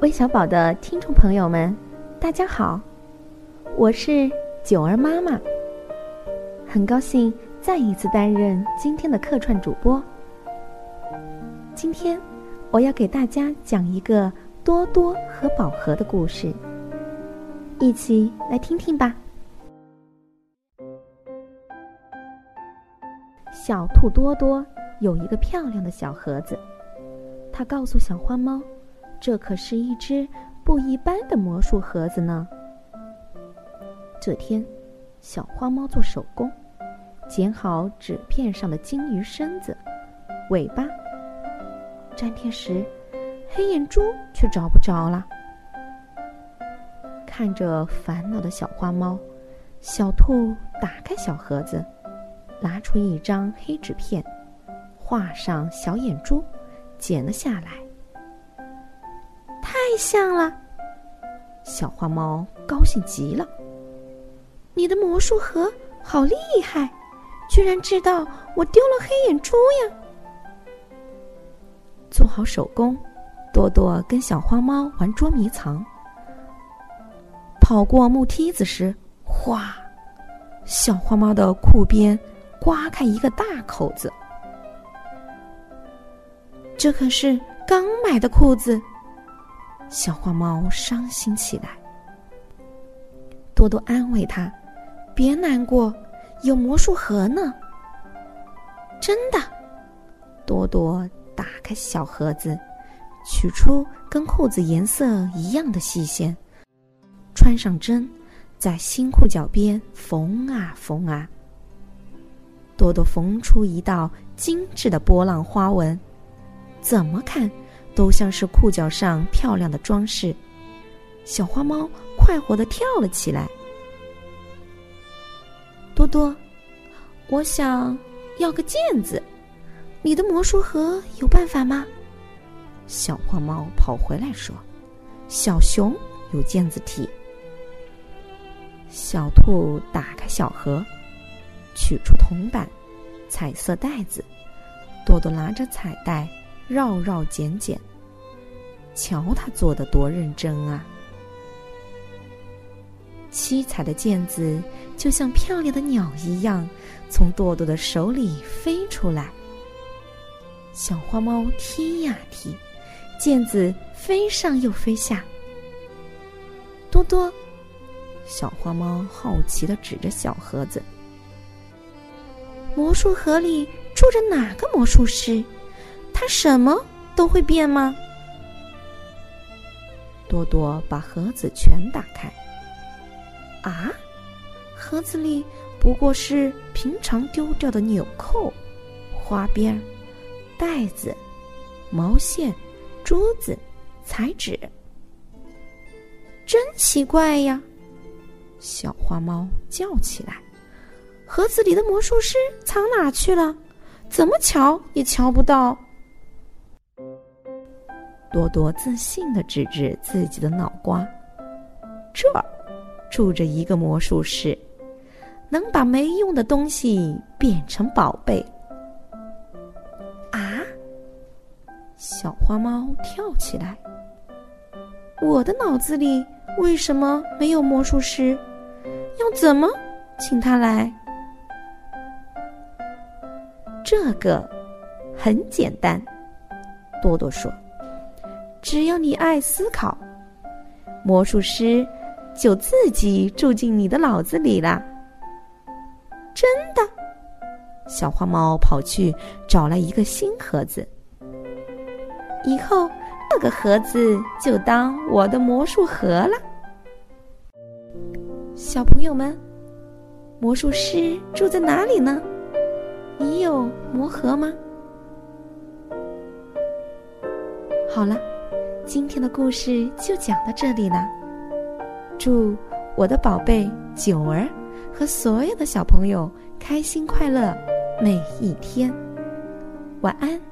微小宝的听众朋友们，大家好，我是九儿妈妈。很高兴再一次担任今天的客串主播。今天我要给大家讲一个多多和宝盒的故事，一起来听听吧。小兔多多有一个漂亮的小盒子，它告诉小花猫。这可是一只不一般的魔术盒子呢。这天，小花猫做手工，剪好纸片上的金鱼身子、尾巴。粘贴时，黑眼珠却找不着了。看着烦恼的小花猫，小兔打开小盒子，拿出一张黑纸片，画上小眼珠，剪了下来。像了，小花猫高兴极了。你的魔术盒好厉害，居然知道我丢了黑眼珠呀！做好手工，多多跟小花猫玩捉迷藏。跑过木梯子时，哗！小花猫的裤边刮开一个大口子。这可是刚买的裤子。小花猫伤心起来，多多安慰他：“别难过，有魔术盒呢。”真的，多多打开小盒子，取出跟裤子颜色一样的细线，穿上针，在新裤脚边缝啊缝啊。多多缝出一道精致的波浪花纹，怎么看？都像是裤脚上漂亮的装饰，小花猫快活的跳了起来。多多，我想要个毽子，你的魔术盒有办法吗？小花猫跑回来说：“小熊有毽子体。”小兔打开小盒，取出铜板、彩色带子，多多拿着彩带绕绕剪剪。瞧他做的多认真啊！七彩的毽子就像漂亮的鸟一样，从多多的手里飞出来。小花猫踢呀踢，毽子飞上又飞下。多多，小花猫好奇的指着小盒子：“魔术盒里住着哪个魔术师？什么都会变吗？”多多把盒子全打开。啊，盒子里不过是平常丢掉的纽扣、花边、袋子、毛线、珠子、彩纸。真奇怪呀！小花猫叫起来：“盒子里的魔术师藏哪去了？怎么瞧也瞧不到。”多多自信的指指自己的脑瓜，这儿住着一个魔术师，能把没用的东西变成宝贝。啊！小花猫跳起来，我的脑子里为什么没有魔术师？要怎么请他来？这个很简单，多多说。只要你爱思考，魔术师就自己住进你的脑子里了。真的，小花猫跑去找了一个新盒子，以后这个盒子就当我的魔术盒了。小朋友们，魔术师住在哪里呢？你有魔盒吗？好了。今天的故事就讲到这里了。祝我的宝贝九儿和所有的小朋友开心快乐每一天。晚安。